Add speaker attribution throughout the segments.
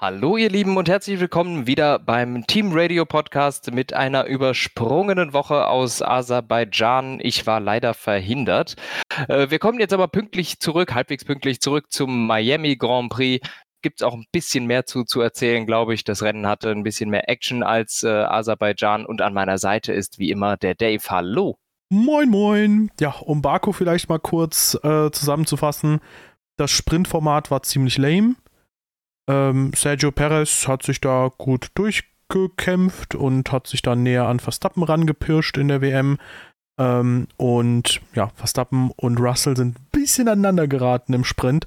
Speaker 1: Hallo ihr Lieben und herzlich willkommen wieder beim Team Radio Podcast mit einer übersprungenen Woche aus Aserbaidschan. Ich war leider verhindert. Äh, wir kommen jetzt aber pünktlich zurück, halbwegs pünktlich zurück zum Miami Grand Prix. Gibt es auch ein bisschen mehr zu, zu erzählen, glaube ich. Das Rennen hatte ein bisschen mehr Action als äh, Aserbaidschan und an meiner Seite ist wie immer der Dave. Hallo.
Speaker 2: Moin, moin. Ja, um Baku vielleicht mal kurz äh, zusammenzufassen. Das Sprintformat war ziemlich lame. Ähm, Sergio Perez hat sich da gut durchgekämpft und hat sich dann näher an Verstappen rangepirscht in der WM. Ähm, und ja, Verstappen und Russell sind ein bisschen aneinander geraten im Sprint.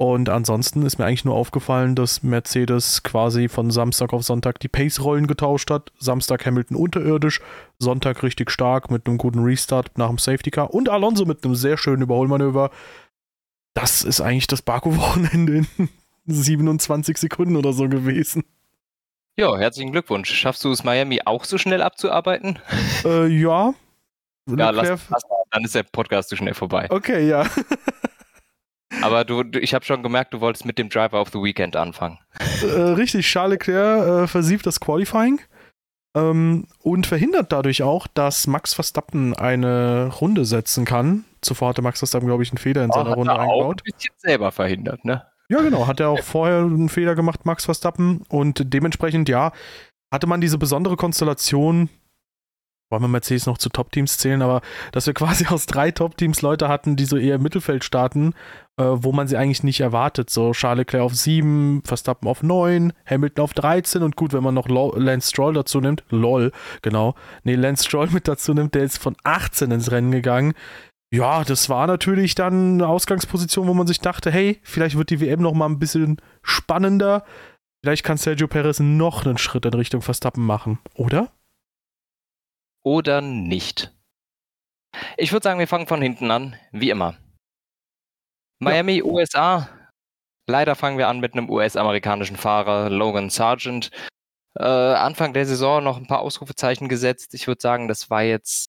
Speaker 2: Und ansonsten ist mir eigentlich nur aufgefallen, dass Mercedes quasi von Samstag auf Sonntag die Pace-Rollen getauscht hat. Samstag Hamilton unterirdisch, Sonntag richtig stark mit einem guten Restart nach dem Safety Car und Alonso mit einem sehr schönen Überholmanöver. Das ist eigentlich das Baku-Wochenende in 27 Sekunden oder so gewesen.
Speaker 1: Ja, herzlichen Glückwunsch. Schaffst du es, Miami auch so schnell abzuarbeiten?
Speaker 2: Äh, ja.
Speaker 1: Ja, lass, lass dann ist der Podcast zu schnell vorbei.
Speaker 2: Okay, ja.
Speaker 1: Aber du, du ich habe schon gemerkt, du wolltest mit dem Driver of the Weekend anfangen.
Speaker 2: Äh, richtig, Charles Leclerc äh, versiebt das Qualifying ähm, und verhindert dadurch auch, dass Max Verstappen eine Runde setzen kann. Zuvor hatte Max Verstappen, glaube ich, einen Fehler in oh, seiner Runde
Speaker 1: er
Speaker 2: eingebaut.
Speaker 1: Auch ein bisschen selber verhindert, ne?
Speaker 2: Ja, genau. Hat er auch vorher einen Fehler gemacht, Max Verstappen. Und dementsprechend, ja, hatte man diese besondere Konstellation, wollen wir Mercedes noch zu Top-Teams zählen, aber dass wir quasi aus drei Top-Teams Leute hatten, die so eher im Mittelfeld starten, äh, wo man sie eigentlich nicht erwartet. So Charles Leclerc auf 7, Verstappen auf 9, Hamilton auf 13 und gut, wenn man noch Lance Stroll dazu nimmt, lol, genau, nee, Lance Stroll mit dazu nimmt, der ist von 18 ins Rennen gegangen. Ja, das war natürlich dann eine Ausgangsposition, wo man sich dachte, hey, vielleicht wird die WM noch mal ein bisschen spannender. Vielleicht kann Sergio Perez noch einen Schritt in Richtung Verstappen machen, oder?
Speaker 1: Oder nicht. Ich würde sagen, wir fangen von hinten an, wie immer. Miami, ja. USA. Leider fangen wir an mit einem US-amerikanischen Fahrer, Logan Sargent. Äh, Anfang der Saison noch ein paar Ausrufezeichen gesetzt. Ich würde sagen, das war jetzt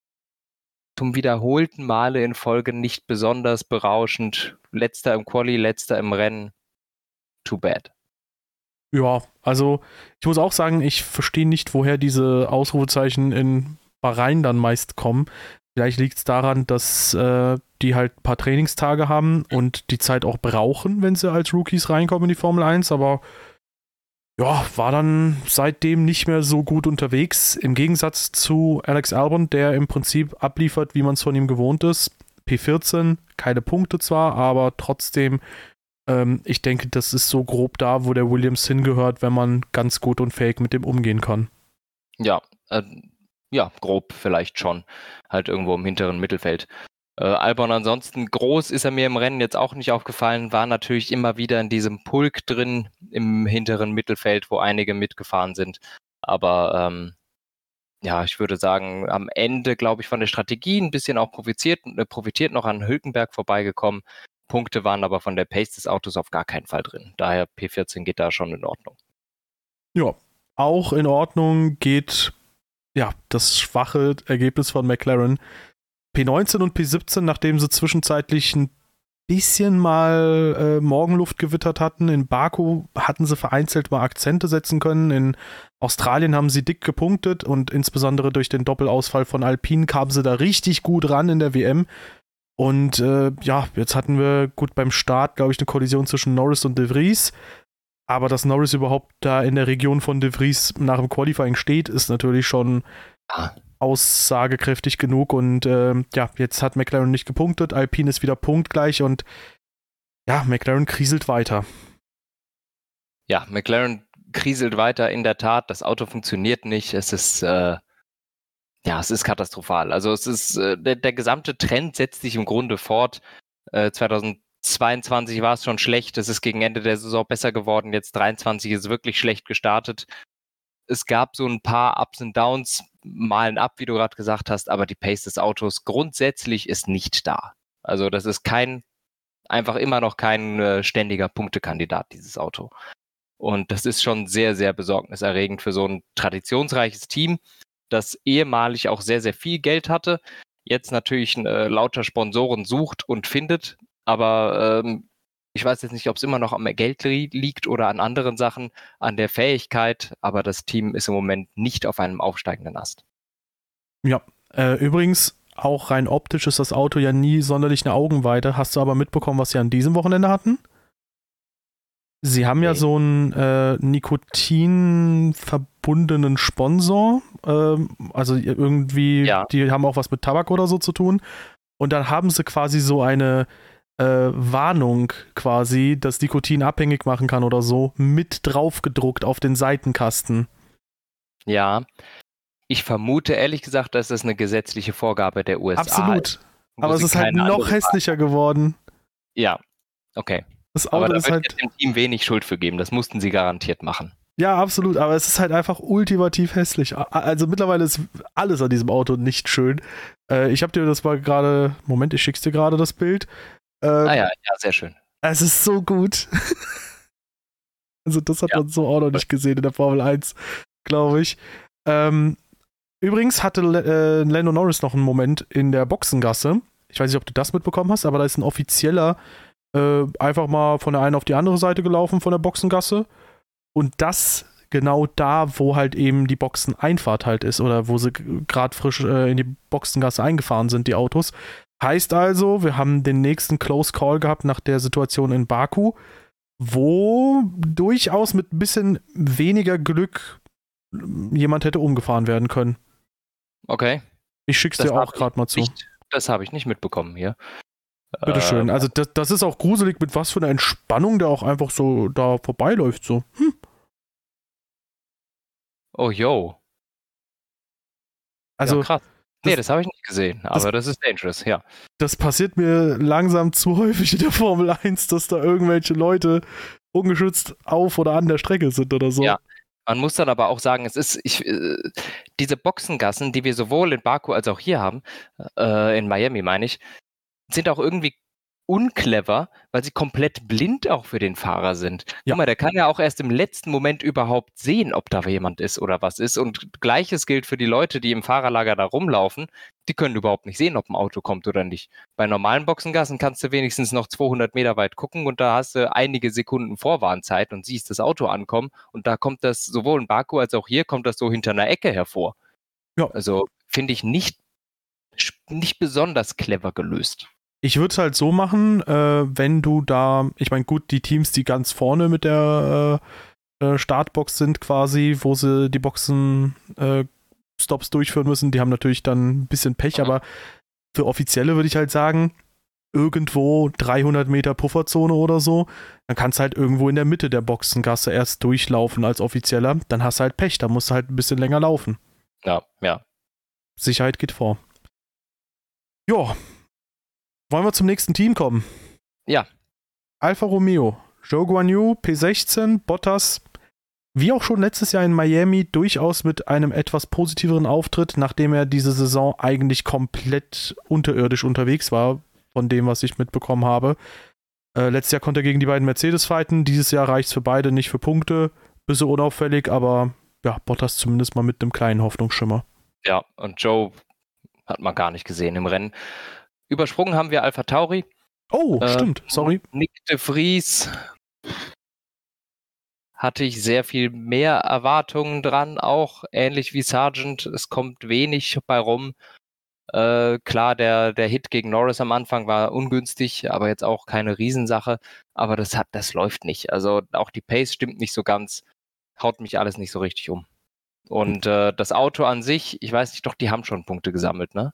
Speaker 1: zum wiederholten Male in Folge nicht besonders berauschend. Letzter im Quali, letzter im Rennen. Too bad.
Speaker 2: Ja, also ich muss auch sagen, ich verstehe nicht, woher diese Ausrufezeichen in Bahrain dann meist kommen. Vielleicht liegt es daran, dass äh, die halt ein paar Trainingstage haben und die Zeit auch brauchen, wenn sie als Rookies reinkommen in die Formel 1, aber ja, war dann seitdem nicht mehr so gut unterwegs. Im Gegensatz zu Alex Albon, der im Prinzip abliefert, wie man es von ihm gewohnt ist. P14, keine Punkte zwar, aber trotzdem, ähm, ich denke, das ist so grob da, wo der Williams hingehört, wenn man ganz gut und fähig mit dem umgehen kann.
Speaker 1: Ja, äh, ja, grob vielleicht schon. Halt irgendwo im hinteren Mittelfeld. Äh, Albon ansonsten groß ist er mir im Rennen jetzt auch nicht aufgefallen, war natürlich immer wieder in diesem Pulk drin im hinteren Mittelfeld, wo einige mitgefahren sind. Aber ähm, ja, ich würde sagen, am Ende, glaube ich, von der Strategie ein bisschen auch profitiert, äh, profitiert noch an Hülkenberg vorbeigekommen. Punkte waren aber von der Pace des Autos auf gar keinen Fall drin. Daher P14 geht da schon in Ordnung.
Speaker 2: Ja, auch in Ordnung geht ja das schwache Ergebnis von McLaren P19 und P17, nachdem sie zwischenzeitlich ein bisschen mal äh, Morgenluft gewittert hatten. In Baku hatten sie vereinzelt mal Akzente setzen können. In Australien haben sie dick gepunktet und insbesondere durch den Doppelausfall von Alpine kamen sie da richtig gut ran in der WM. Und äh, ja, jetzt hatten wir gut beim Start, glaube ich, eine Kollision zwischen Norris und De Vries. Aber dass Norris überhaupt da in der Region von De Vries nach dem Qualifying steht, ist natürlich schon aussagekräftig genug. Und äh, ja, jetzt hat McLaren nicht gepunktet. Alpine ist wieder punktgleich und ja, McLaren kriselt weiter.
Speaker 1: Ja, McLaren kriselt weiter in der Tat. Das Auto funktioniert nicht. Es ist äh, ja, es ist katastrophal. Also es ist äh, der, der, gesamte Trend setzt sich im Grunde fort. Äh, 2022 war es schon schlecht. Es ist gegen Ende der Saison besser geworden. Jetzt 23 ist wirklich schlecht gestartet es gab so ein paar Ups und Downs, malen ab, wie du gerade gesagt hast, aber die Pace des Autos grundsätzlich ist nicht da. Also das ist kein, einfach immer noch kein äh, ständiger Punktekandidat, dieses Auto. Und das ist schon sehr, sehr besorgniserregend für so ein traditionsreiches Team, das ehemalig auch sehr, sehr viel Geld hatte, jetzt natürlich äh, lauter Sponsoren sucht und findet, aber ähm, Ich weiß jetzt nicht, ob es immer noch am Geld liegt oder an anderen Sachen, an der Fähigkeit, aber das Team ist im Moment nicht auf einem aufsteigenden Ast.
Speaker 2: Ja, äh, übrigens, auch rein optisch ist das Auto ja nie sonderlich eine Augenweite. Hast du aber mitbekommen, was sie an diesem Wochenende hatten? Sie haben okay. ja so einen äh, Nikotin verbundenen Sponsor. Ähm, also irgendwie, ja. die haben auch was mit Tabak oder so zu tun. Und dann haben sie quasi so eine äh, Warnung quasi, dass Nikotin abhängig machen kann oder so, mit drauf gedruckt auf den Seitenkasten.
Speaker 1: Ja. Ich vermute ehrlich gesagt, dass das eine gesetzliche Vorgabe der USA
Speaker 2: Absolut.
Speaker 1: ist.
Speaker 2: Aber es ist halt noch hässlicher geworden.
Speaker 1: Ja, okay.
Speaker 2: Das Auto
Speaker 1: aber da
Speaker 2: ist halt
Speaker 1: ich dem Team wenig Schuld für geben. Das mussten sie garantiert machen.
Speaker 2: Ja, absolut. Aber es ist halt einfach ultimativ hässlich. Also mittlerweile ist alles an diesem Auto nicht schön. Äh, ich habe dir das mal gerade. Moment, ich schick's dir gerade das Bild.
Speaker 1: Ähm, ah ja, ja, sehr schön.
Speaker 2: Es ist so gut. also das hat ja. man so auch noch nicht gesehen in der Formel 1, glaube ich. Ähm, übrigens hatte äh, Lando Norris noch einen Moment in der Boxengasse. Ich weiß nicht, ob du das mitbekommen hast, aber da ist ein offizieller äh, einfach mal von der einen auf die andere Seite gelaufen von der Boxengasse. Und das genau da, wo halt eben die Boxeneinfahrt halt ist oder wo sie gerade frisch äh, in die Boxengasse eingefahren sind, die Autos. Heißt also, wir haben den nächsten Close Call gehabt nach der Situation in Baku, wo durchaus mit ein bisschen weniger Glück jemand hätte umgefahren werden können.
Speaker 1: Okay.
Speaker 2: Ich schick's das dir auch gerade mal zu.
Speaker 1: Nicht, das habe ich nicht mitbekommen hier.
Speaker 2: Bitteschön. Äh, also das, das ist auch gruselig, mit was für einer Entspannung der auch einfach so da vorbeiläuft. So. Hm.
Speaker 1: Oh, yo.
Speaker 2: Also, ja,
Speaker 1: Nee, das, das habe ich nicht gesehen, aber das, das, ist dangerous, ja.
Speaker 2: Das passiert mir langsam zu häufig in der Formel 1, dass da irgendwelche Leute ungeschützt auf oder an der Strecke sind oder so.
Speaker 1: Ja, man muss dann aber auch sagen, es ist, ich, äh, diese Boxengassen, die wir sowohl in Baku als auch hier haben, äh, in Miami meine ich, sind auch irgendwie unclever, weil sie komplett blind auch für den Fahrer sind. Ja. Guck mal, der kann ja auch erst im letzten Moment überhaupt sehen, ob da jemand ist oder was ist. Und gleiches gilt für die Leute, die im Fahrerlager da rumlaufen. Die können überhaupt nicht sehen, ob ein Auto kommt oder nicht. Bei normalen Boxengassen kannst du wenigstens noch 200 Meter weit gucken und da hast du einige Sekunden Vorwarnzeit und siehst das Auto ankommen. Und da kommt das sowohl in Baku als auch hier kommt das so hinter einer Ecke hervor. Ja. Also finde ich nicht, nicht besonders clever gelöst.
Speaker 2: Ich würde es halt so machen, äh, wenn du da, ich meine, gut, die Teams, die ganz vorne mit der äh, äh, Startbox sind, quasi, wo sie die Boxen äh, Stops durchführen müssen, die haben natürlich dann ein bisschen Pech, mhm. aber für Offizielle würde ich halt sagen, irgendwo 300 Meter Pufferzone oder so, dann kannst du halt irgendwo in der Mitte der Boxengasse erst durchlaufen als Offizieller, dann hast du halt Pech, da musst du halt ein bisschen länger laufen.
Speaker 1: Ja, ja.
Speaker 2: Sicherheit geht vor. Ja, wollen wir zum nächsten Team kommen?
Speaker 1: Ja.
Speaker 2: Alfa Romeo, Joe Guan Yu, P16, Bottas, wie auch schon letztes Jahr in Miami, durchaus mit einem etwas positiveren Auftritt, nachdem er diese Saison eigentlich komplett unterirdisch unterwegs war, von dem, was ich mitbekommen habe. Äh, letztes Jahr konnte er gegen die beiden Mercedes fighten, dieses Jahr reicht es für beide nicht für Punkte. Bisschen unauffällig, aber ja, Bottas zumindest mal mit einem kleinen Hoffnungsschimmer.
Speaker 1: Ja, und Joe hat man gar nicht gesehen im Rennen. Übersprungen haben wir Alpha Tauri.
Speaker 2: Oh, äh, stimmt, sorry.
Speaker 1: Nick de Vries hatte ich sehr viel mehr Erwartungen dran, auch ähnlich wie Sargent. Es kommt wenig bei rum. Äh, klar, der, der Hit gegen Norris am Anfang war ungünstig, aber jetzt auch keine Riesensache. Aber das hat, das läuft nicht. Also auch die Pace stimmt nicht so ganz, haut mich alles nicht so richtig um. Und äh, das Auto an sich, ich weiß nicht, doch, die haben schon Punkte gesammelt, ne?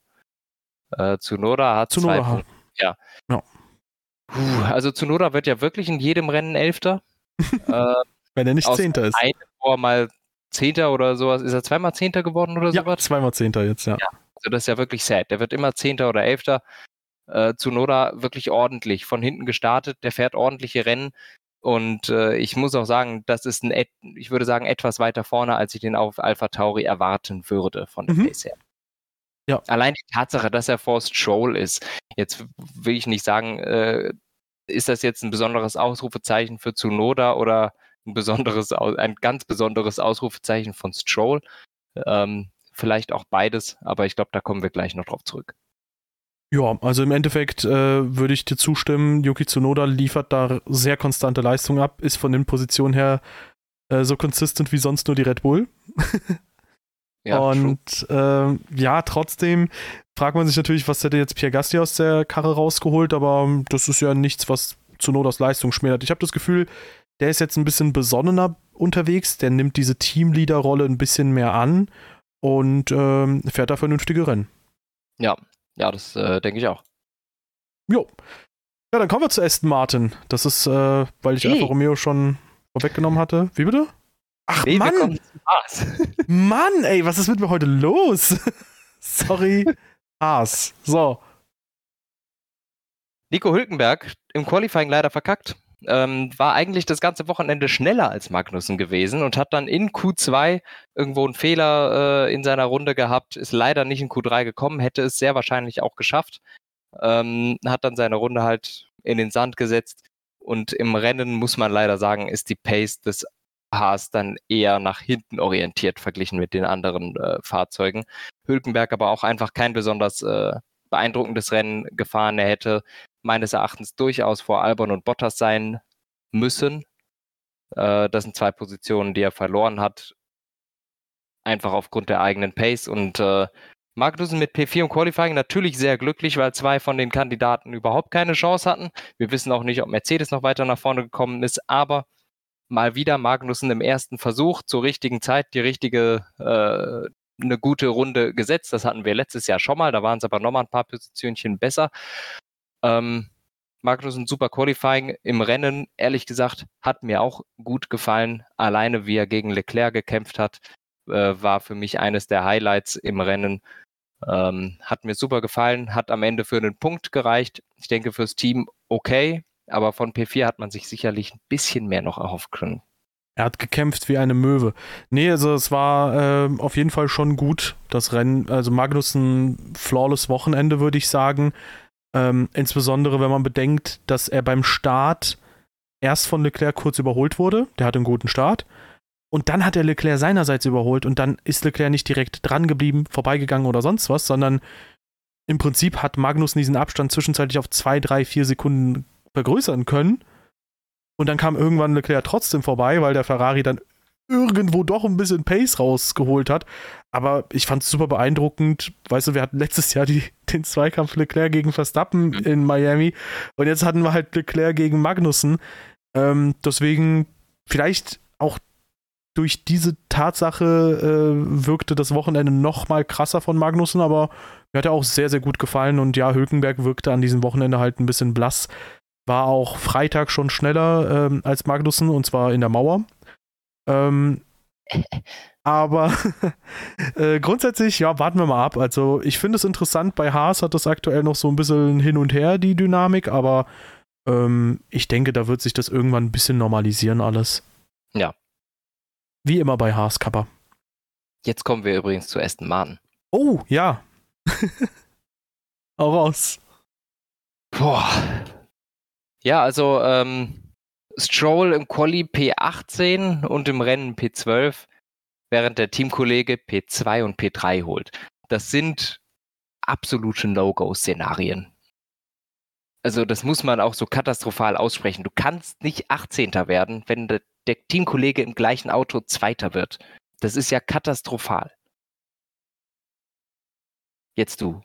Speaker 1: Äh, Tsunoda hat
Speaker 2: Tsunoda zwei
Speaker 1: Punkte. Ja. ja. Puh, also Tsunoda wird ja wirklich in jedem Rennen Elfter.
Speaker 2: äh, Wenn er nicht Zehnter ist.
Speaker 1: Eine Vor mal Zehnter oder sowas. Ist er zweimal Zehnter geworden oder
Speaker 2: ja,
Speaker 1: sowas?
Speaker 2: zweimal Zehnter jetzt, ja. ja.
Speaker 1: Also das ist ja wirklich sad. Der wird immer Zehnter oder Elfter. Äh, Tsunoda wirklich ordentlich von hinten gestartet. Der fährt ordentliche Rennen. Und äh, ich muss auch sagen, das ist ein, ich würde sagen, etwas weiter vorne, als ich den auf Alpha Tauri erwarten würde von der mhm. Pace her. Ja. Allein die Tatsache, dass er Forced Troll ist. Jetzt will ich nicht sagen, äh, ist das jetzt ein besonderes Ausrufezeichen für Tsunoda oder ein besonderes, ein ganz besonderes Ausrufezeichen von Stroll? Ähm, vielleicht auch beides, aber ich glaube, da kommen wir gleich noch drauf zurück.
Speaker 2: Ja, also im Endeffekt äh, würde ich dir zustimmen. Yuki Tsunoda liefert da sehr konstante Leistung ab, ist von den Positionen her äh, so consistent wie sonst nur die Red Bull. ja, und äh, ja, trotzdem fragt man sich natürlich, was hätte jetzt Pierre Gasly aus der Karre rausgeholt, aber das ist ja nichts, was Tsunodas Leistung schmälert. Ich habe das Gefühl, der ist jetzt ein bisschen besonnener unterwegs, der nimmt diese Teamleader-Rolle ein bisschen mehr an und ähm, fährt da vernünftige Rennen.
Speaker 1: Ja, ja, das äh, denke ich auch.
Speaker 2: Jo. Ja, dann kommen wir zu Aston Martin. Das ist, äh, weil ich hey. Alfa Romeo schon vorweggenommen hatte. Wie bitte? Ach, hey, Mann! Mann, ey, was ist mit mir heute los? Sorry. Haas. So.
Speaker 1: Nico Hülkenberg im Qualifying leider verkackt. Ähm, war eigentlich das ganze Wochenende schneller als Magnussen gewesen und hat dann in Q2 irgendwo einen Fehler äh, in seiner Runde gehabt, ist leider nicht in Q3 gekommen, hätte es sehr wahrscheinlich auch geschafft, ähm, hat dann seine Runde halt in den Sand gesetzt und im Rennen muss man leider sagen, ist die Pace des Haas dann eher nach hinten orientiert verglichen mit den anderen äh, Fahrzeugen. Hülkenberg aber auch einfach kein besonders äh, beeindruckendes Rennen gefahren. Er hätte meines Erachtens durchaus vor Albon und Bottas sein müssen. Äh, das sind zwei Positionen, die er verloren hat. Einfach aufgrund der eigenen Pace. Und äh, Magnussen mit P4 im Qualifying natürlich sehr glücklich, weil zwei von den Kandidaten überhaupt keine Chance hatten. Wir wissen auch nicht, ob Mercedes noch weiter nach vorne gekommen ist, aber mal wieder Magnussen im ersten Versuch zur richtigen Zeit die richtige, äh, eine gute Runde gesetzt. Das hatten wir letztes Jahr schon mal, da waren es aber nochmal ein paar Positionchen besser. Ähm, Magnussen super Qualifying im Rennen, ehrlich gesagt, hat mir auch gut gefallen. Alleine wie er gegen Leclerc gekämpft hat, äh, war für mich eines der Highlights im Rennen. Ähm, hat mir super gefallen, hat am Ende für einen Punkt gereicht. Ich denke fürs Team okay, aber von P4 hat man sich sicherlich ein bisschen mehr noch erhoffen können.
Speaker 2: Er hat gekämpft wie eine Möwe. Nee, also es war äh, auf jeden Fall schon gut, das Rennen. Also Magnussen flawless Wochenende, würde ich sagen. Ähm, insbesondere, wenn man bedenkt, dass er beim Start erst von Leclerc kurz überholt wurde. Der hatte einen guten Start. Und dann hat er Leclerc seinerseits überholt und dann ist Leclerc nicht direkt dran geblieben, vorbeigegangen oder sonst was, sondern im Prinzip hat Magnus diesen Abstand zwischenzeitlich auf zwei, drei, vier Sekunden vergrößern können. Und dann kam irgendwann Leclerc trotzdem vorbei, weil der Ferrari dann irgendwo doch ein bisschen Pace rausgeholt hat. Aber ich fand es super beeindruckend. Weißt du, wir hatten letztes Jahr die, den Zweikampf Leclerc gegen Verstappen mhm. in Miami und jetzt hatten wir halt Leclerc gegen Magnussen. Ähm, deswegen vielleicht auch durch diese Tatsache äh, wirkte das Wochenende noch mal krasser von Magnussen, aber mir hat er auch sehr, sehr gut gefallen und ja, Hülkenberg wirkte an diesem Wochenende halt ein bisschen blass. War auch Freitag schon schneller ähm, als Magnussen und zwar in der Mauer. Ähm, aber äh, grundsätzlich, ja, warten wir mal ab. Also ich finde es interessant, bei Haas hat das aktuell noch so ein bisschen hin und her, die Dynamik, aber ähm, ich denke, da wird sich das irgendwann ein bisschen normalisieren alles.
Speaker 1: Ja,
Speaker 2: wie immer bei Haas Kappa.
Speaker 1: Jetzt kommen wir übrigens zu Aston Martin.
Speaker 2: Oh, ja. Auch raus.
Speaker 1: Boah. Ja, also ähm, Stroll im Quali P18 und im Rennen P12, während der Teamkollege P2 und P3 holt. Das sind absolute No-Go-Szenarien. Also das muss man auch so katastrophal aussprechen. Du kannst nicht 18. werden, wenn der der Teamkollege im gleichen Auto Zweiter wird. Das ist ja katastrophal. Jetzt du.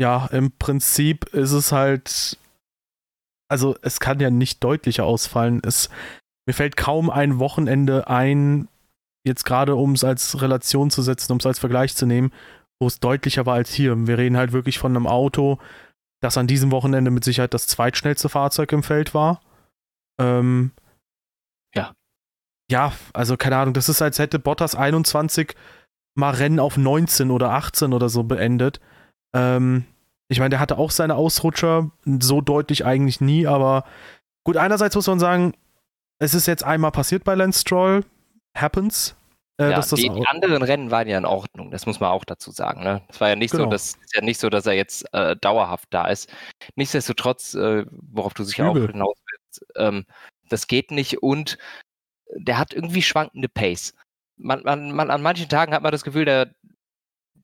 Speaker 2: Ja, im Prinzip ist es halt, also es kann ja nicht deutlicher ausfallen. Es, mir fällt kaum ein Wochenende ein, jetzt gerade um es als Relation zu setzen, um es als Vergleich zu nehmen, wo es deutlicher war als hier. Wir reden halt wirklich von einem Auto, das an diesem Wochenende mit Sicherheit das zweitschnellste Fahrzeug im Feld war. Ähm,
Speaker 1: ja.
Speaker 2: Ja, also keine Ahnung, das ist, als hätte Bottas 21 mal Rennen auf 19 oder 18 oder so beendet. Ähm, ich meine, der hatte auch seine Ausrutscher, so deutlich eigentlich nie, aber gut, einerseits muss man sagen, es ist jetzt einmal passiert bei Lance Stroll, happens.
Speaker 1: Äh, ja, die, die, anderen Rennen waren ja in Ordnung, das muss man auch dazu sagen. Ne? Es war ja nicht genau. so, dass ja nicht so, dass er jetzt äh, dauerhaft da ist. Nichtsdestotrotz, äh, worauf du sicher Übel. auch hinaus ähm, das geht nicht und der hat irgendwie schwankende Pace. Man, man, man, an manchen Tagen hat man das Gefühl, der,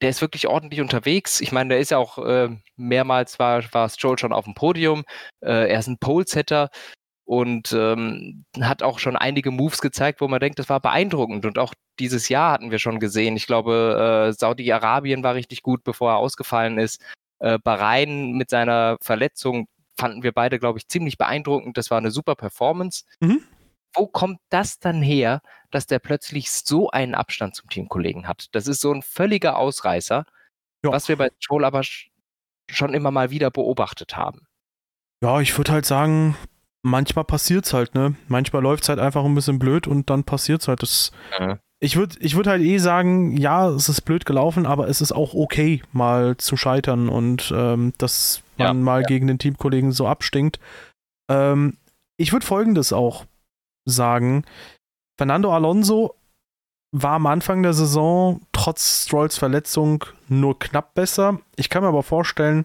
Speaker 1: der ist wirklich ordentlich unterwegs. Ich meine, der ist ja auch äh, mehrmals war, war Stroll schon auf dem Podium. Äh, er ist ein Pole-Setter und ähm, hat auch schon einige Moves gezeigt, wo man denkt, das war beeindruckend. Und auch dieses Jahr hatten wir schon gesehen. Ich glaube, äh, Saudi-Arabien war richtig gut, bevor er ausgefallen ist. Äh, Bahrain mit seiner Verletzung fanden wir beide, glaube ich, ziemlich beeindruckend. Das war eine super Performance. Mhm. Wo kommt das dann her, dass der plötzlich so einen Abstand zum Teamkollegen hat? Das ist so ein völliger Ausreißer, ja. was wir bei Stroll aber schon immer mal wieder beobachtet haben.
Speaker 2: Ja, ich würde halt sagen, manchmal passiert es halt, ne? Manchmal läuft es halt einfach ein bisschen blöd und dann passiert es halt. Das, mhm. Ich würde ich würd halt eh sagen, ja, es ist blöd gelaufen, aber es ist auch okay, mal zu scheitern und ähm, dass man ja, mal ja. gegen den Teamkollegen so abstinkt. Ähm, ich würde folgendes auch sagen. Fernando Alonso war am Anfang der Saison trotz Strolls Verletzung nur knapp besser. Ich kann mir aber vorstellen,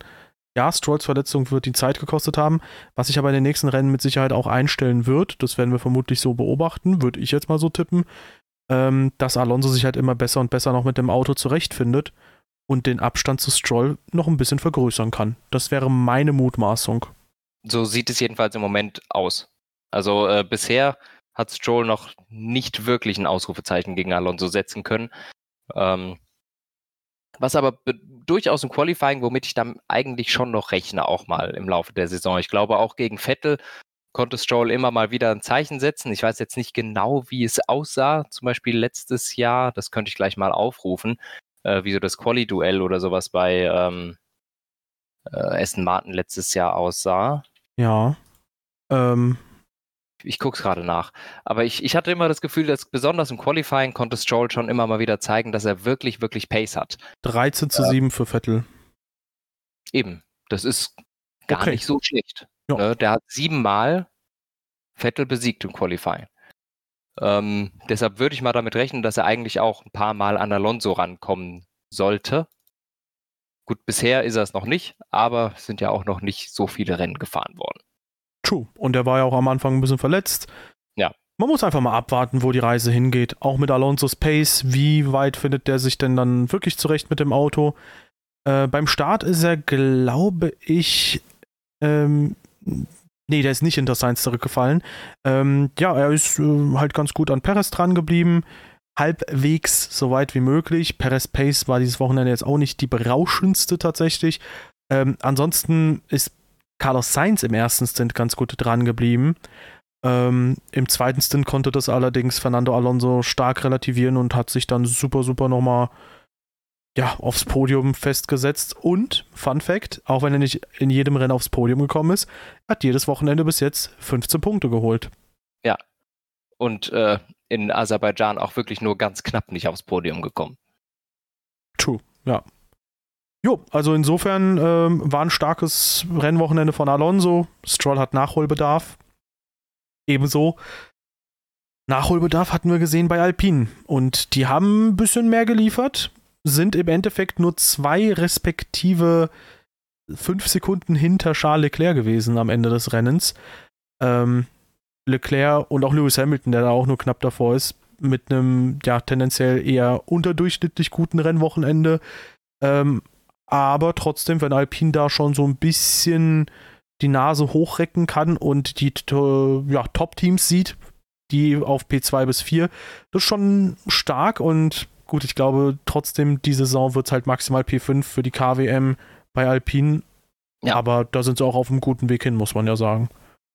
Speaker 2: ja, Strolls Verletzung wird die Zeit gekostet haben, was sich aber in den nächsten Rennen mit Sicherheit auch einstellen wird. Das werden wir vermutlich so beobachten, würde ich jetzt mal so tippen, ähm, dass Alonso sich halt immer besser und besser noch mit dem Auto zurechtfindet und den Abstand zu Stroll noch ein bisschen vergrößern kann. Das wäre meine Mutmaßung.
Speaker 1: So sieht es jedenfalls im Moment aus. Also äh, bisher hat Stroll noch nicht wirklich ein Ausrufezeichen gegen Alonso setzen können. Ähm, was aber durchaus ein Qualifying, womit ich dann eigentlich schon noch rechne, auch mal im Laufe der Saison. Ich glaube, auch gegen Vettel konnte Stroll immer mal wieder ein Zeichen setzen. Ich weiß jetzt nicht genau, wie es aussah, zum Beispiel letztes Jahr. Das könnte ich gleich mal aufrufen, äh, wie so das Quali-Duell oder sowas bei ähm, äh, Aston Martin letztes Jahr aussah.
Speaker 2: Ja. Ähm,
Speaker 1: ich gucke es gerade nach. Aber ich, ich hatte immer das Gefühl, dass besonders im Qualifying konnte Stroll schon immer mal wieder zeigen, dass er wirklich, wirklich Pace hat.
Speaker 2: 13 zu äh, 7 für Vettel.
Speaker 1: Eben. Das ist gar okay. nicht so schlecht. Ne? Der hat siebenmal Vettel besiegt im Qualifying. Ähm, deshalb würde ich mal damit rechnen, dass er eigentlich auch ein paar Mal an Alonso rankommen sollte. Gut, bisher ist er es noch nicht, aber es sind ja auch noch nicht so viele Rennen gefahren worden.
Speaker 2: True. Und er war ja auch am Anfang ein bisschen verletzt.
Speaker 1: Ja.
Speaker 2: Man muss einfach mal abwarten, wo die Reise hingeht. Auch mit Alonso's Pace. Wie weit findet der sich denn dann wirklich zurecht mit dem Auto? Äh, beim Start ist er, glaube ich, ähm, nee, der ist nicht hinter Sainz zurückgefallen. Ähm, ja, er ist äh, halt ganz gut an Perez dran geblieben. Halbwegs so weit wie möglich. Perez Pace war dieses Wochenende jetzt auch nicht die berauschendste tatsächlich. Ähm, ansonsten ist Carlos Sainz im ersten Stint ganz gut dran geblieben. Ähm, Im zweiten Stint konnte das allerdings Fernando Alonso stark relativieren und hat sich dann super, super nochmal ja, aufs Podium festgesetzt. Und, Fun Fact, auch wenn er nicht in jedem Rennen aufs Podium gekommen ist, hat jedes Wochenende bis jetzt 15 Punkte geholt.
Speaker 1: Ja. Und äh, in Aserbaidschan auch wirklich nur ganz knapp nicht aufs Podium gekommen.
Speaker 2: True, ja. Jo, also insofern ähm, war ein starkes Rennwochenende von Alonso. Stroll hat Nachholbedarf. Ebenso. Nachholbedarf hatten wir gesehen bei Alpine. Und die haben ein bisschen mehr geliefert, sind im Endeffekt nur zwei respektive fünf Sekunden hinter Charles Leclerc gewesen am Ende des Rennens. Ähm, Leclerc und auch Lewis Hamilton, der da auch nur knapp davor ist, mit einem ja tendenziell eher unterdurchschnittlich guten Rennwochenende. Ähm, aber trotzdem, wenn Alpine da schon so ein bisschen die Nase hochrecken kann und die ja, Top-Teams sieht, die auf P2 bis 4, das ist schon stark und gut, ich glaube trotzdem, die Saison wird es halt maximal P5 für die KWM bei Alpine. Ja. Aber da sind sie auch auf einem guten Weg hin, muss man ja sagen.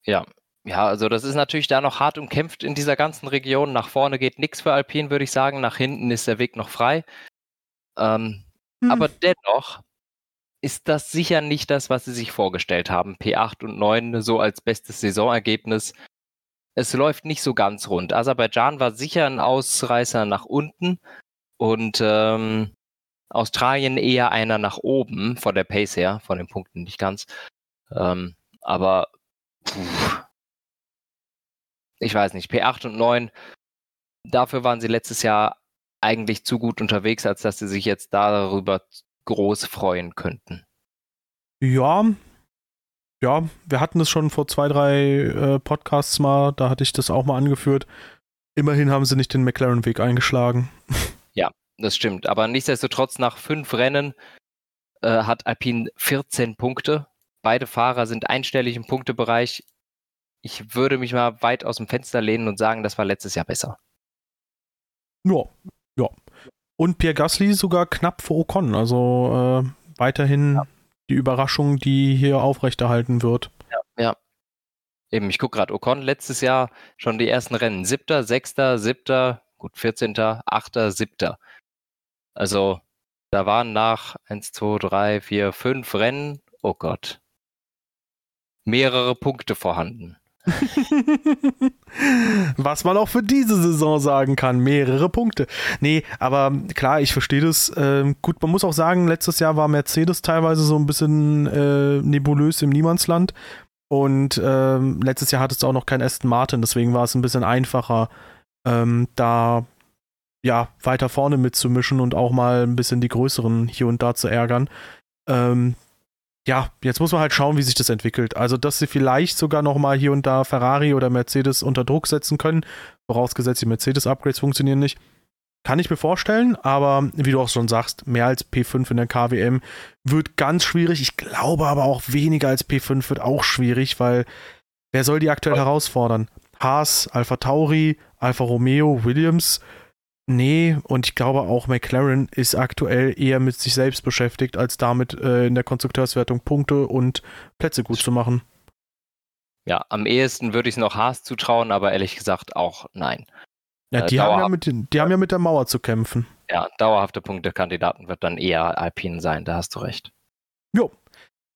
Speaker 1: Ja, ja, also das ist natürlich da noch hart umkämpft in dieser ganzen Region. Nach vorne geht nichts für Alpine, würde ich sagen. Nach hinten ist der Weg noch frei. Ähm, hm. Aber dennoch ist das sicher nicht das, was sie sich vorgestellt haben. P8 und 9 so als bestes Saisonergebnis. Es läuft nicht so ganz rund. Aserbaidschan war sicher ein Ausreißer nach unten und ähm, Australien eher einer nach oben, von der Pace her, von den Punkten nicht ganz. Ähm, aber puh, ich weiß nicht, P8 und 9, dafür waren sie letztes Jahr eigentlich zu gut unterwegs, als dass sie sich jetzt darüber groß freuen könnten.
Speaker 2: Ja, ja, wir hatten das schon vor zwei, drei äh, Podcasts mal, da hatte ich das auch mal angeführt. Immerhin haben sie nicht den McLaren-Weg eingeschlagen.
Speaker 1: Ja, das stimmt. Aber nichtsdestotrotz nach fünf Rennen äh, hat Alpine 14 Punkte. Beide Fahrer sind einstellig im Punktebereich. Ich würde mich mal weit aus dem Fenster lehnen und sagen, das war letztes Jahr besser.
Speaker 2: Ja, ja. Und Pierre Gasly sogar knapp vor Ocon. Also äh, weiterhin ja. die Überraschung, die hier aufrechterhalten wird.
Speaker 1: Ja, ja. Eben, ich gucke gerade, Ocon letztes Jahr schon die ersten Rennen. Siebter, Sechster, Siebter, gut, 14., Achter, Siebter. Also da waren nach 1, 2, 3, 4, 5 Rennen, oh Gott, mehrere Punkte vorhanden.
Speaker 2: Was man auch für diese Saison sagen kann, mehrere Punkte. Nee, aber klar, ich verstehe das. Ähm, gut, man muss auch sagen, letztes Jahr war Mercedes teilweise so ein bisschen äh, nebulös im Niemandsland. Und ähm, letztes Jahr hattest du auch noch kein Aston Martin, deswegen war es ein bisschen einfacher, ähm, da ja weiter vorne mitzumischen und auch mal ein bisschen die größeren hier und da zu ärgern. Ähm, ja, jetzt muss man halt schauen, wie sich das entwickelt. Also, dass sie vielleicht sogar noch mal hier und da Ferrari oder Mercedes unter Druck setzen können, vorausgesetzt die Mercedes-Upgrades funktionieren nicht, kann ich mir vorstellen, aber wie du auch schon sagst, mehr als P5 in der KWM wird ganz schwierig. Ich glaube aber auch weniger als P5 wird auch schwierig, weil wer soll die aktuell herausfordern? Haas, Alpha Tauri, Alfa Romeo, Williams, Nee, und ich glaube auch McLaren ist aktuell eher mit sich selbst beschäftigt, als damit äh, in der Konstrukteurswertung Punkte und Plätze gut zu machen.
Speaker 1: Ja, am ehesten würde ich es noch Haas zutrauen, aber ehrlich gesagt auch nein.
Speaker 2: Ja, äh, die, haben, ja mit, die haben ja mit der Mauer zu kämpfen.
Speaker 1: Ja, dauerhafte Punktekandidaten wird dann eher Alpine sein, da hast du recht.
Speaker 2: Jo.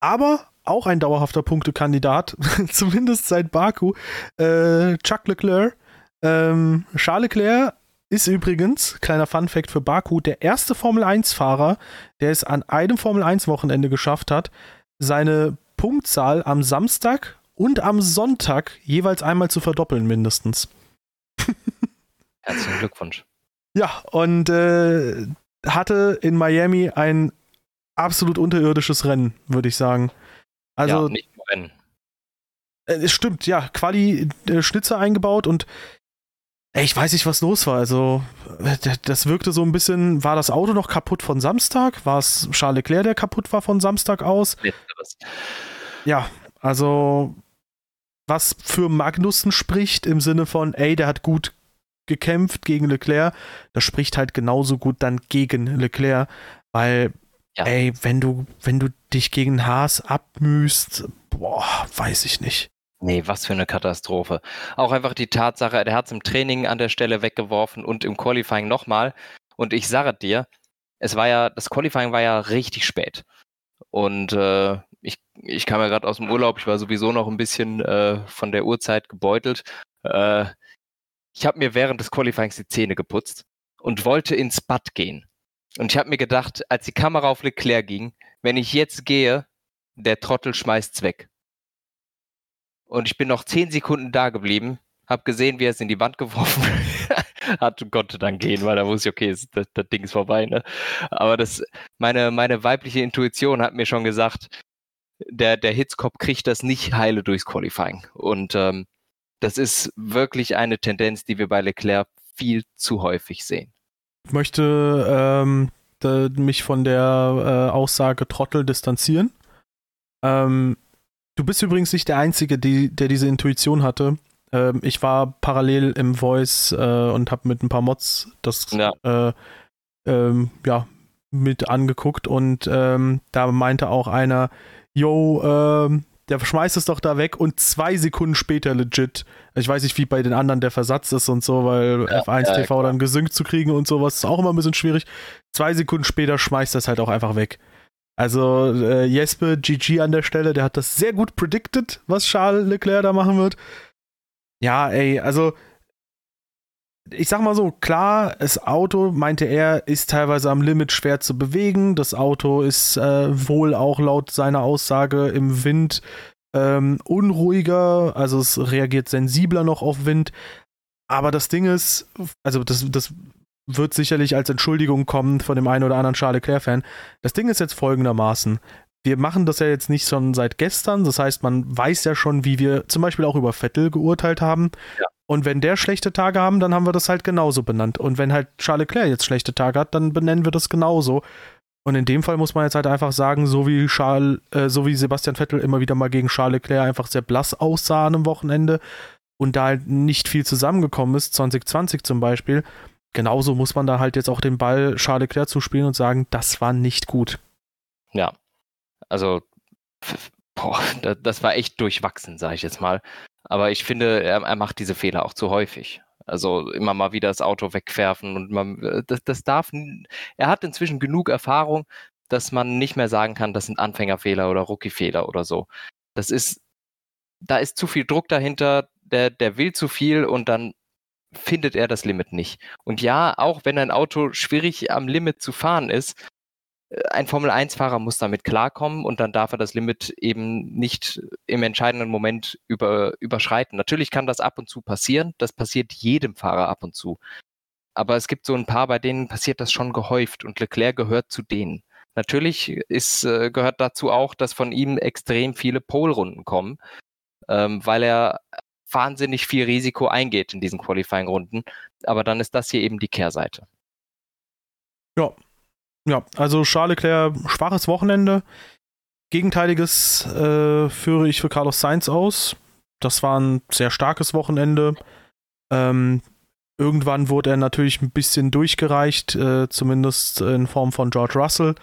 Speaker 2: Aber auch ein dauerhafter Punktekandidat, zumindest seit Baku, äh, Chuck Leclerc. Ähm, Charles Leclerc ist übrigens, kleiner Fun-Fact für Baku, der erste Formel-1-Fahrer, der es an einem Formel-1-Wochenende geschafft hat, seine Punktzahl am Samstag und am Sonntag jeweils einmal zu verdoppeln, mindestens.
Speaker 1: Herzlichen Glückwunsch.
Speaker 2: Ja, und äh, hatte in Miami ein absolut unterirdisches Rennen, würde ich sagen. Also, ja, nicht nur Rennen. Äh, es stimmt, ja, Quali äh, Schnitzer eingebaut und ich weiß nicht, was los war. Also, äh, das wirkte so ein bisschen. War das Auto noch kaputt von Samstag? War es Charles Leclerc, der kaputt war von Samstag aus? Ja, also, was für Magnussen spricht im Sinne von, ey, der hat gut gekämpft gegen Leclerc, das spricht halt genauso gut dann gegen Leclerc, weil, ja. ey, wenn du, wenn du dich gegen Haas abmühst, boah, weiß ich nicht.
Speaker 1: Nee, was für eine Katastrophe. Auch einfach die Tatsache, der hat es im Training an der Stelle weggeworfen und im Qualifying nochmal. Und ich sage dir, es war ja, das Qualifying war ja richtig spät. Und äh, ich, ich kam ja gerade aus dem Urlaub, ich war sowieso noch ein bisschen äh, von der Uhrzeit gebeutelt. Äh, ich habe mir während des Qualifyings die Zähne geputzt und wollte ins Bad gehen. Und ich habe mir gedacht, als die Kamera auf Leclerc ging, wenn ich jetzt gehe, der Trottel schmeißt's weg. Und ich bin noch zehn Sekunden da geblieben, habe gesehen, wie er es in die Wand geworfen hat und konnte dann gehen, weil da wusste ich, okay, das, das Ding ist vorbei. Ne? Aber das, meine, meine weibliche Intuition hat mir schon gesagt, der, der Hitzkopf kriegt das nicht heile durchs Qualifying. Und ähm, das ist wirklich eine Tendenz, die wir bei Leclerc viel zu häufig sehen.
Speaker 2: Ich möchte ähm, mich von der äh, Aussage Trottel distanzieren. Ähm, Du bist übrigens nicht der Einzige, die, der diese Intuition hatte. Ähm, ich war parallel im Voice äh, und habe mit ein paar Mods das ja, äh, ähm, ja mit angeguckt und ähm, da meinte auch einer, yo, ähm, der schmeißt es doch da weg und zwei Sekunden später legit. Ich weiß nicht, wie bei den anderen der Versatz ist und so, weil ja, F1 ja, TV dann gesynkt zu kriegen und sowas ist auch immer ein bisschen schwierig. Zwei Sekunden später schmeißt das halt auch einfach weg. Also äh, Jespe, GG an der Stelle, der hat das sehr gut predicted, was Charles Leclerc da machen wird. Ja, ey, also ich sag mal so, klar, das Auto, meinte er, ist teilweise am Limit schwer zu bewegen. Das Auto ist äh, wohl auch laut seiner Aussage im Wind ähm, unruhiger, also es reagiert sensibler noch auf Wind. Aber das Ding ist, also das, das wird sicherlich als Entschuldigung kommen von dem einen oder anderen Charles Leclerc-Fan. Das Ding ist jetzt folgendermaßen. Wir machen das ja jetzt nicht schon seit gestern. Das heißt, man weiß ja schon, wie wir zum Beispiel auch über Vettel geurteilt haben. Ja. Und wenn der schlechte Tage haben, dann haben wir das halt genauso benannt. Und wenn halt Charles Leclerc jetzt schlechte Tage hat, dann benennen wir das genauso. Und in dem Fall muss man jetzt halt einfach sagen, so wie Charles, äh, so wie Sebastian Vettel immer wieder mal gegen Charles Leclerc einfach sehr blass aussah am Wochenende und da halt nicht viel zusammengekommen ist, 2020 zum Beispiel, genauso muss man da halt jetzt auch den Ball Charles Leclerc zuspielen und sagen, das war nicht gut.
Speaker 1: Ja, also boah, das war echt durchwachsen, sage ich jetzt mal. Aber ich finde, er, er, macht diese Fehler auch zu häufig. Also immer mal wieder das Auto wegwerfen und man, äh, das, das darf. Er hat inzwischen genug Erfahrung, dass man nicht mehr sagen kann, das sind Anfängerfehler oder Rookie-Fehler oder so. Das ist, da ist zu viel Druck dahinter, der, der will zu viel und dann findet er das Limit nicht. Und ja, auch wenn ein Auto schwierig am Limit zu fahren ist, ein Formel-1-Fahrer muss damit klarkommen und dann darf er das Limit eben nicht im entscheidenden Moment über, überschreiten. Natürlich kann das ab und zu passieren, das passiert jedem Fahrer ab und zu. Aber es gibt so ein paar, bei denen passiert das schon gehäuft und Leclerc gehört zu denen. Natürlich ist, äh, gehört dazu auch, dass von ihm extrem viele Pole-Runden kommen, ähm, weil er wahnsinnig viel Risiko eingeht in diesen Qualifying-Runden. Aber dann ist das hier eben die Kehrseite.
Speaker 2: Ja, ja, also Charles Leclerc, schwaches Wochenende. Gegenteiliges äh, führe ich für Carlos Sainz aus. Das war ein sehr starkes Wochenende. Ähm, irgendwann wurde er natürlich ein bisschen durchgereicht, äh, zumindest in Form von George Russell.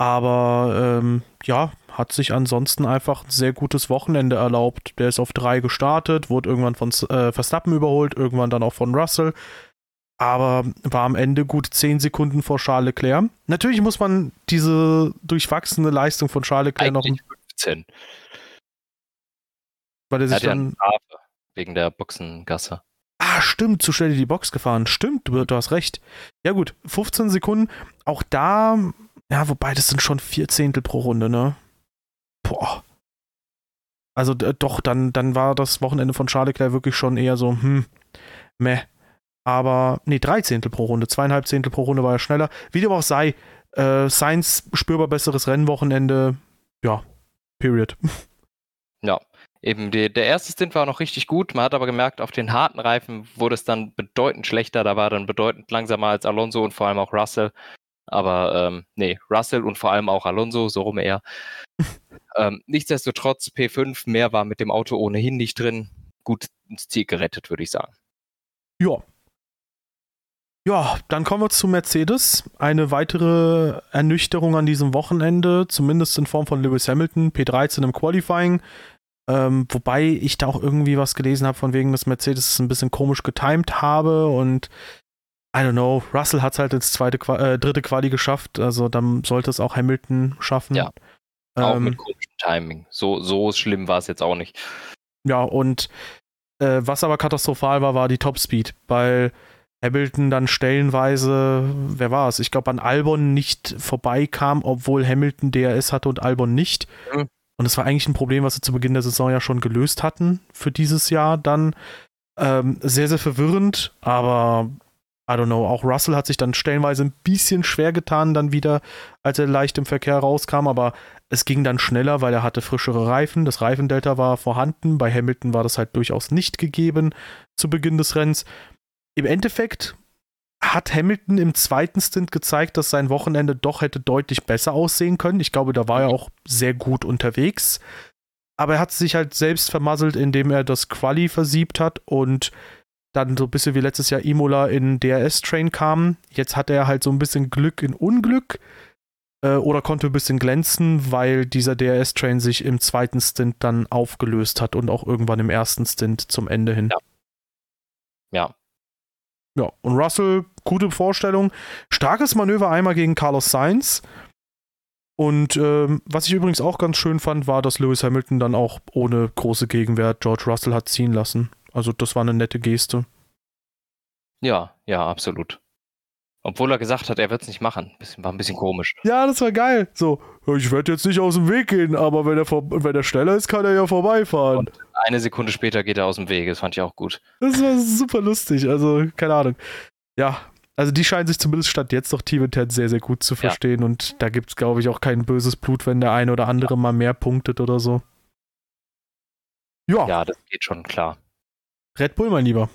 Speaker 2: Aber ähm, ja, hat sich ansonsten einfach ein sehr gutes Wochenende erlaubt. Der ist auf drei gestartet, wurde irgendwann von äh, Verstappen überholt, irgendwann dann auch von Russell aber war am Ende gut 10 Sekunden vor Charles Leclerc. Natürlich muss man diese durchwachsene Leistung von Charles Leclerc Eigentlich noch. 15.
Speaker 1: Weil er sich er dann. Wegen der Boxengasse.
Speaker 2: Ah, stimmt, zu schnell in die Box gefahren. Stimmt, du, du, hast recht. Ja, gut, 15 Sekunden. Auch da, ja, wobei das sind schon vier Zehntel pro Runde, ne? Boah. Also doch, dann, dann war das Wochenende von Charles Leclerc wirklich schon eher so, hm, meh. Aber, nee, drei Zehntel pro Runde, zweieinhalb Zehntel pro Runde war er schneller. Wie dem auch sei, äh, Sainz spürbar besseres Rennwochenende. Ja, period.
Speaker 1: Ja, eben die, der erste Stint war noch richtig gut. Man hat aber gemerkt, auf den harten Reifen wurde es dann bedeutend schlechter. Da war dann bedeutend langsamer als Alonso und vor allem auch Russell. Aber ähm, nee, Russell und vor allem auch Alonso, so rum eher. ähm, nichtsdestotrotz, P5, mehr war mit dem Auto ohnehin nicht drin. Gut ins Ziel gerettet, würde ich sagen.
Speaker 2: Ja, ja, dann kommen wir zu Mercedes. Eine weitere Ernüchterung an diesem Wochenende, zumindest in Form von Lewis Hamilton, P13 im Qualifying. Ähm, wobei ich da auch irgendwie was gelesen habe, von wegen, dass Mercedes es ein bisschen komisch getimed habe und I don't know, Russell hat es halt ins zweite, äh, dritte Quali geschafft, also dann sollte es auch Hamilton schaffen.
Speaker 1: Ja. Auch ähm, mit komischem Timing. So, so schlimm war es jetzt auch nicht.
Speaker 2: Ja, und äh, was aber katastrophal war, war die Topspeed, weil Hamilton dann stellenweise, wer war es? Ich glaube, an Albon nicht vorbeikam, obwohl Hamilton DRS hatte und Albon nicht. Mhm. Und es war eigentlich ein Problem, was sie zu Beginn der Saison ja schon gelöst hatten für dieses Jahr dann. Ähm, sehr, sehr verwirrend, aber I don't know, auch Russell hat sich dann stellenweise ein bisschen schwer getan, dann wieder, als er leicht im Verkehr rauskam, aber es ging dann schneller, weil er hatte frischere Reifen. Das Reifendelta war vorhanden. Bei Hamilton war das halt durchaus nicht gegeben zu Beginn des Rennens im Endeffekt hat Hamilton im zweiten Stint gezeigt, dass sein Wochenende doch hätte deutlich besser aussehen können. Ich glaube, da war er auch sehr gut unterwegs. Aber er hat sich halt selbst vermasselt, indem er das Quali versiebt hat und dann so ein bisschen wie letztes Jahr Imola in DRS-Train kam. Jetzt hat er halt so ein bisschen Glück in Unglück äh, oder konnte ein bisschen glänzen, weil dieser DRS-Train sich im zweiten Stint dann aufgelöst hat und auch irgendwann im ersten Stint zum Ende hin.
Speaker 1: Ja. Ja,
Speaker 2: ja, und Russell, gute Vorstellung. Starkes Manöver einmal gegen Carlos Sainz. Und ähm, was ich übrigens auch ganz schön fand, war, dass Lewis Hamilton dann auch ohne große Gegenwert George Russell hat ziehen lassen. Also das war eine nette Geste.
Speaker 1: Ja, ja, absolut. Obwohl er gesagt hat, er wird es nicht machen. War ein bisschen komisch.
Speaker 2: Ja, das war geil. So, ich werde jetzt nicht aus dem Weg gehen, aber wenn er, vor, wenn er schneller ist, kann er ja vorbeifahren. Und
Speaker 1: eine Sekunde später geht er aus dem Weg. Das fand ich auch gut.
Speaker 2: Das war super lustig. Also, keine Ahnung. Ja, also die scheinen sich zumindest statt jetzt doch Team Intent sehr, sehr gut zu verstehen. Ja. Und da gibt es, glaube ich, auch kein böses Blut, wenn der eine oder andere ja. mal mehr punktet oder so.
Speaker 1: Ja. Ja, das geht schon klar.
Speaker 2: Red Bull, mein Lieber.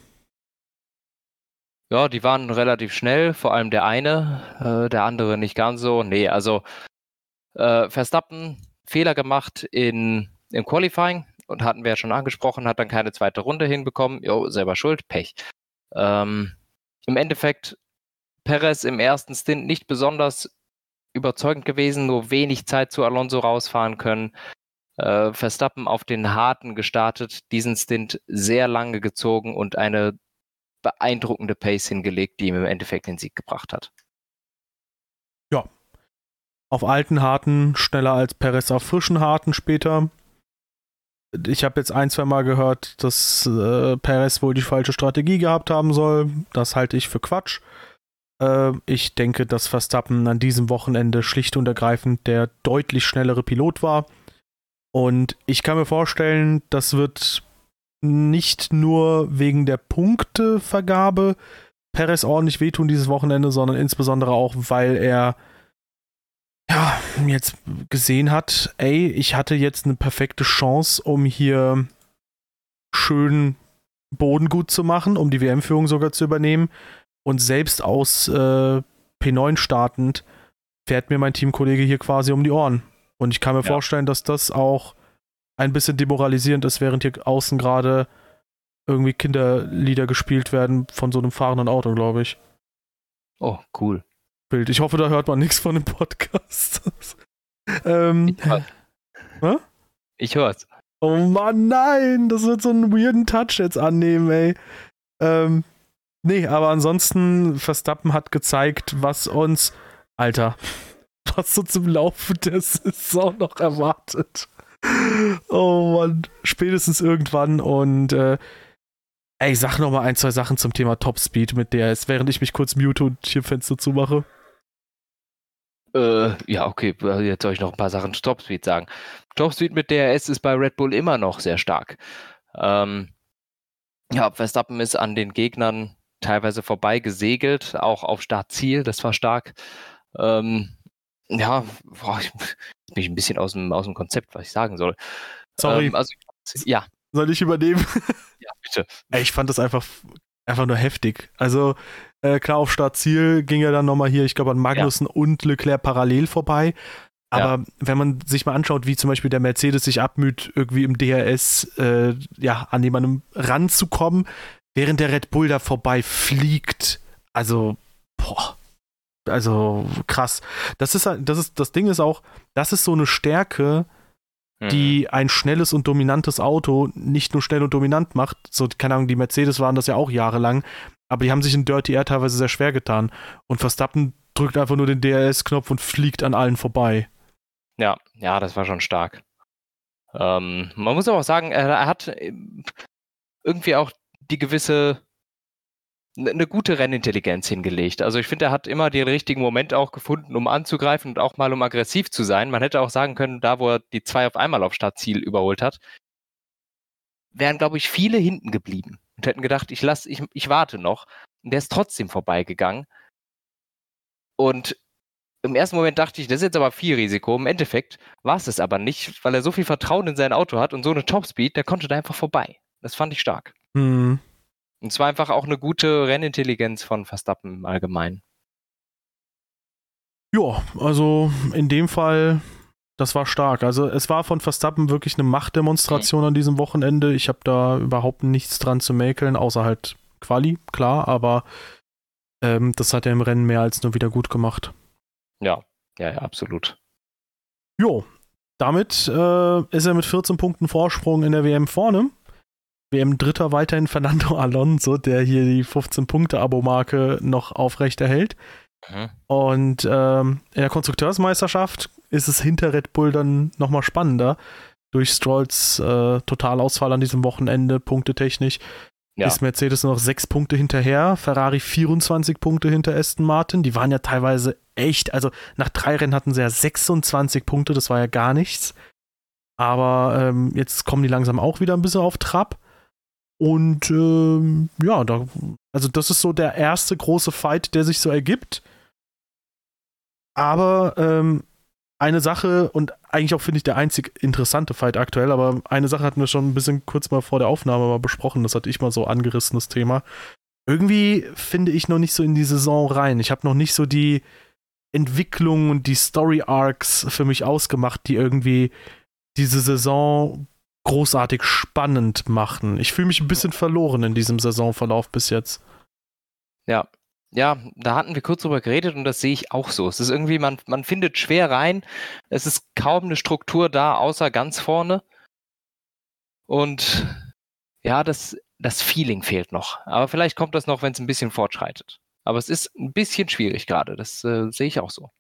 Speaker 1: Ja, die waren relativ schnell, vor allem der eine, äh, der andere nicht ganz so. Nee, also äh, Verstappen Fehler gemacht in, im Qualifying und hatten wir ja schon angesprochen, hat dann keine zweite Runde hinbekommen. Jo, selber schuld, Pech. Ähm, Im Endeffekt Perez im ersten Stint nicht besonders überzeugend gewesen, nur wenig Zeit zu Alonso rausfahren können. Äh, Verstappen auf den harten gestartet, diesen Stint sehr lange gezogen und eine beeindruckende Pace hingelegt, die ihm im Endeffekt den Sieg gebracht hat.
Speaker 2: Ja. Auf alten Harten schneller als Perez auf frischen Harten später. Ich habe jetzt ein, zwei Mal gehört, dass äh, Perez wohl die falsche Strategie gehabt haben soll. Das halte ich für Quatsch. Äh, ich denke, dass Verstappen an diesem Wochenende schlicht und ergreifend der deutlich schnellere Pilot war. Und ich kann mir vorstellen, das wird nicht nur wegen der Punktevergabe Perez ordentlich wehtun dieses Wochenende, sondern insbesondere auch, weil er ja, jetzt gesehen hat, ey, ich hatte jetzt eine perfekte Chance, um hier schön Boden gut zu machen, um die WM-Führung sogar zu übernehmen. Und selbst aus äh, P9 startend fährt mir mein Teamkollege hier quasi um die Ohren. Und ich kann mir ja. vorstellen, dass das auch ein bisschen demoralisierend ist, während hier außen gerade irgendwie Kinderlieder gespielt werden von so einem fahrenden Auto, glaube ich.
Speaker 1: Oh, cool.
Speaker 2: Bild. Ich hoffe, da hört man nichts von dem Podcast. ähm,
Speaker 1: ich, ich hör's.
Speaker 2: Oh Mann, nein, das wird so einen weirden Touch jetzt annehmen, ey. Ähm, nee, aber ansonsten, Verstappen hat gezeigt, was uns, Alter, was uns im Laufe der Saison noch erwartet. Oh Mann, spätestens irgendwann und äh, ey, sag noch mal ein, zwei Sachen zum Thema Topspeed mit der ist, während ich mich kurz mute und hier Fenster zumache.
Speaker 1: Äh, ja, okay, jetzt soll ich noch ein paar Sachen zu Topspeed sagen. Topspeed mit DRS ist bei Red Bull immer noch sehr stark. Ähm, ja, Verstappen ist an den Gegnern teilweise vorbei gesegelt, auch auf Startziel, das war stark. Ähm, ja, boah, ich bin ein bisschen aus dem, aus dem Konzept, was ich sagen soll.
Speaker 2: Sorry. Ähm,
Speaker 1: also, ja.
Speaker 2: Soll ich übernehmen?
Speaker 1: Ja, bitte.
Speaker 2: Ich fand das einfach, einfach nur heftig. Also, äh, klar, auf Startziel ging er dann nochmal hier, ich glaube, an Magnussen ja. und Leclerc parallel vorbei. Aber ja. wenn man sich mal anschaut, wie zum Beispiel der Mercedes sich abmüht, irgendwie im DRS äh, ja, an jemandem ranzukommen, während der Red Bull da vorbei fliegt. Also, boah. Also krass. Das ist das ist das Ding ist auch, das ist so eine Stärke, die mhm. ein schnelles und dominantes Auto nicht nur schnell und dominant macht. So keine Ahnung, die Mercedes waren das ja auch jahrelang, aber die haben sich in Dirty Air teilweise sehr schwer getan. Und Verstappen drückt einfach nur den DRS-Knopf und fliegt an allen vorbei.
Speaker 1: Ja, ja, das war schon stark. Ähm, man muss aber auch sagen, er, er hat äh, irgendwie auch die gewisse eine gute Rennintelligenz hingelegt. Also ich finde, er hat immer den richtigen Moment auch gefunden, um anzugreifen und auch mal um aggressiv zu sein. Man hätte auch sagen können, da wo er die zwei auf einmal auf Startziel überholt hat, wären, glaube ich, viele hinten geblieben und hätten gedacht, ich lass, ich, ich warte noch. Und der ist trotzdem vorbeigegangen. Und im ersten Moment dachte ich, das ist jetzt aber viel Risiko. Im Endeffekt war es es aber nicht, weil er so viel Vertrauen in sein Auto hat und so eine Topspeed, der konnte da einfach vorbei. Das fand ich stark.
Speaker 2: Mhm.
Speaker 1: Und zwar einfach auch eine gute Rennintelligenz von Verstappen im Allgemeinen.
Speaker 2: Ja, also in dem Fall, das war stark. Also es war von Verstappen wirklich eine Machtdemonstration mhm. an diesem Wochenende. Ich habe da überhaupt nichts dran zu mäkeln, außer halt Quali, klar, aber ähm, das hat er im Rennen mehr als nur wieder gut gemacht.
Speaker 1: Ja, ja, ja, absolut.
Speaker 2: Jo, damit äh, ist er mit 14 Punkten Vorsprung in der WM vorne. WM-Dritter weiterhin Fernando Alonso, der hier die 15-Punkte-Abo-Marke noch aufrechterhält. Mhm. Und ähm, in der Konstrukteursmeisterschaft ist es hinter Red Bull dann nochmal spannender. Durch Strolls äh, Totalausfall an diesem Wochenende, punktetechnisch, ja. ist Mercedes noch sechs Punkte hinterher, Ferrari 24 Punkte hinter Aston Martin. Die waren ja teilweise echt, also nach drei Rennen hatten sie ja 26 Punkte, das war ja gar nichts. Aber ähm, jetzt kommen die langsam auch wieder ein bisschen auf Trab. Und ähm, ja, da, also das ist so der erste große Fight, der sich so ergibt. Aber ähm, eine Sache und eigentlich auch finde ich der einzig interessante Fight aktuell, aber eine Sache hatten wir schon ein bisschen kurz mal vor der Aufnahme mal besprochen, das hatte ich mal so angerissen, das Thema. Irgendwie finde ich noch nicht so in die Saison rein. Ich habe noch nicht so die Entwicklung und die Story Arcs für mich ausgemacht, die irgendwie diese Saison großartig spannend machen. Ich fühle mich ein bisschen verloren in diesem Saisonverlauf bis jetzt.
Speaker 1: Ja, ja, da hatten wir kurz drüber geredet und das sehe ich auch so. Es ist irgendwie, man, man findet schwer rein. Es ist kaum eine Struktur da, außer ganz vorne. Und ja, das, das Feeling fehlt noch. Aber vielleicht kommt das noch, wenn es ein bisschen fortschreitet. Aber es ist ein bisschen schwierig gerade. Das äh, sehe ich auch so.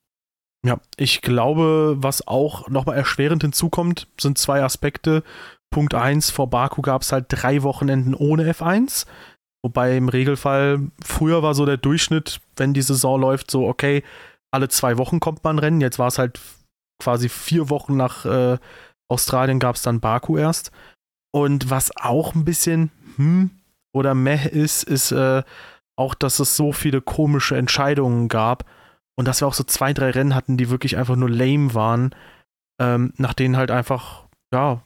Speaker 2: Ja, ich glaube, was auch nochmal erschwerend hinzukommt, sind zwei Aspekte. Punkt 1, vor Baku gab es halt drei Wochenenden ohne F1. Wobei im Regelfall, früher war so der Durchschnitt, wenn die Saison läuft, so, okay, alle zwei Wochen kommt man Rennen. Jetzt war es halt quasi vier Wochen nach äh, Australien gab es dann Baku erst. Und was auch ein bisschen hm oder meh ist, ist äh, auch, dass es so viele komische Entscheidungen gab und dass wir auch so zwei, drei Rennen hatten, die wirklich einfach nur lame waren, ähm, nach denen halt einfach, ja,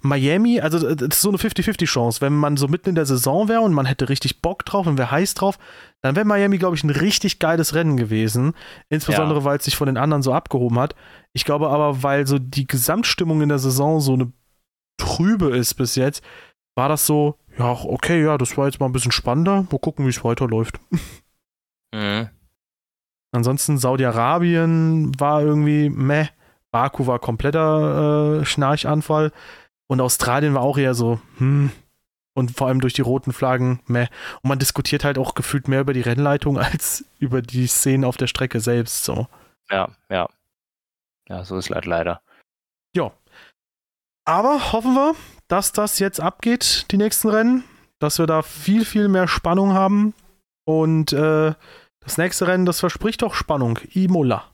Speaker 2: Miami, also äh, das ist so eine 50-50-Chance. Wenn man so mitten in der Saison wäre und man hätte richtig Bock drauf und wäre heiß drauf, dann wäre Miami, glaube ich, ein richtig geiles Rennen gewesen. Insbesondere, ja. weil es sich von den anderen so abgehoben hat. Ich glaube aber, weil so die Gesamtstimmung in der Saison so eine trübe ist bis jetzt, war das so, ja, okay, ja, das war jetzt mal ein bisschen spannender. Mal gucken, wie es weiterläuft. Mhm. Ansonsten Saudi-Arabien war irgendwie meh. Baku war kompletter äh, Schnarchanfall. Und Australien war auch eher so, hm. Und vor allem durch die roten Flaggen, meh. Und man diskutiert halt auch gefühlt mehr über die Rennleitung als über die Szenen auf der Strecke selbst. So.
Speaker 1: Ja, ja. Ja, so ist halt leider.
Speaker 2: Ja. Aber hoffen wir, dass das jetzt abgeht, die nächsten Rennen. Dass wir da viel, viel mehr Spannung haben. Und äh, das nächste Rennen, das verspricht doch Spannung. Imola.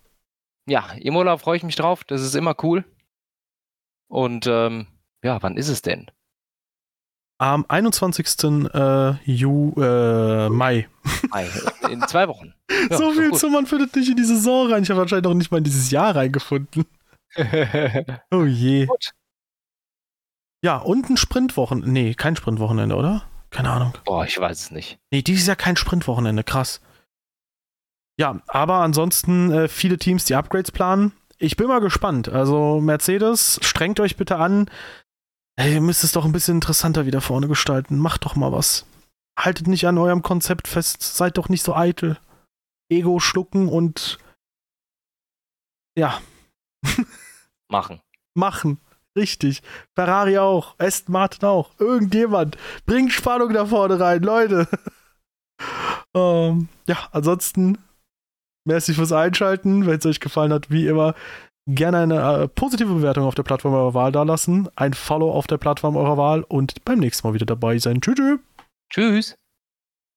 Speaker 1: Ja, Imola freue ich mich drauf. Das ist immer cool. Und ähm, ja, wann ist es denn?
Speaker 2: Am 21. Äh, Ju, äh, Mai.
Speaker 1: Mai. In zwei Wochen.
Speaker 2: Ja, so viel zu, man findet nicht in die Saison rein. Ich habe anscheinend auch nicht mal in dieses Jahr reingefunden. oh je. Gut. Ja, und ein Sprintwochenende. Nee, kein Sprintwochenende, oder? Keine Ahnung.
Speaker 1: Boah, ich weiß es nicht.
Speaker 2: Nee, dieses Jahr kein Sprintwochenende. Krass. Ja, aber ansonsten äh, viele Teams, die Upgrades planen. Ich bin mal gespannt. Also Mercedes, strengt euch bitte an. Hey, ihr müsst es doch ein bisschen interessanter wieder vorne gestalten. Macht doch mal was. Haltet nicht an eurem Konzept fest. Seid doch nicht so eitel. Ego schlucken und ja.
Speaker 1: Machen.
Speaker 2: Machen. Richtig. Ferrari auch. Aston Martin auch. Irgendjemand. Bringt Spannung da vorne rein, Leute. ähm, ja, ansonsten Merci fürs Einschalten. Wenn es euch gefallen hat, wie immer, gerne eine äh, positive Bewertung auf der Plattform eurer Wahl dalassen, ein Follow auf der Plattform eurer Wahl und beim nächsten Mal wieder dabei sein. Tschüss.
Speaker 1: Tschüss.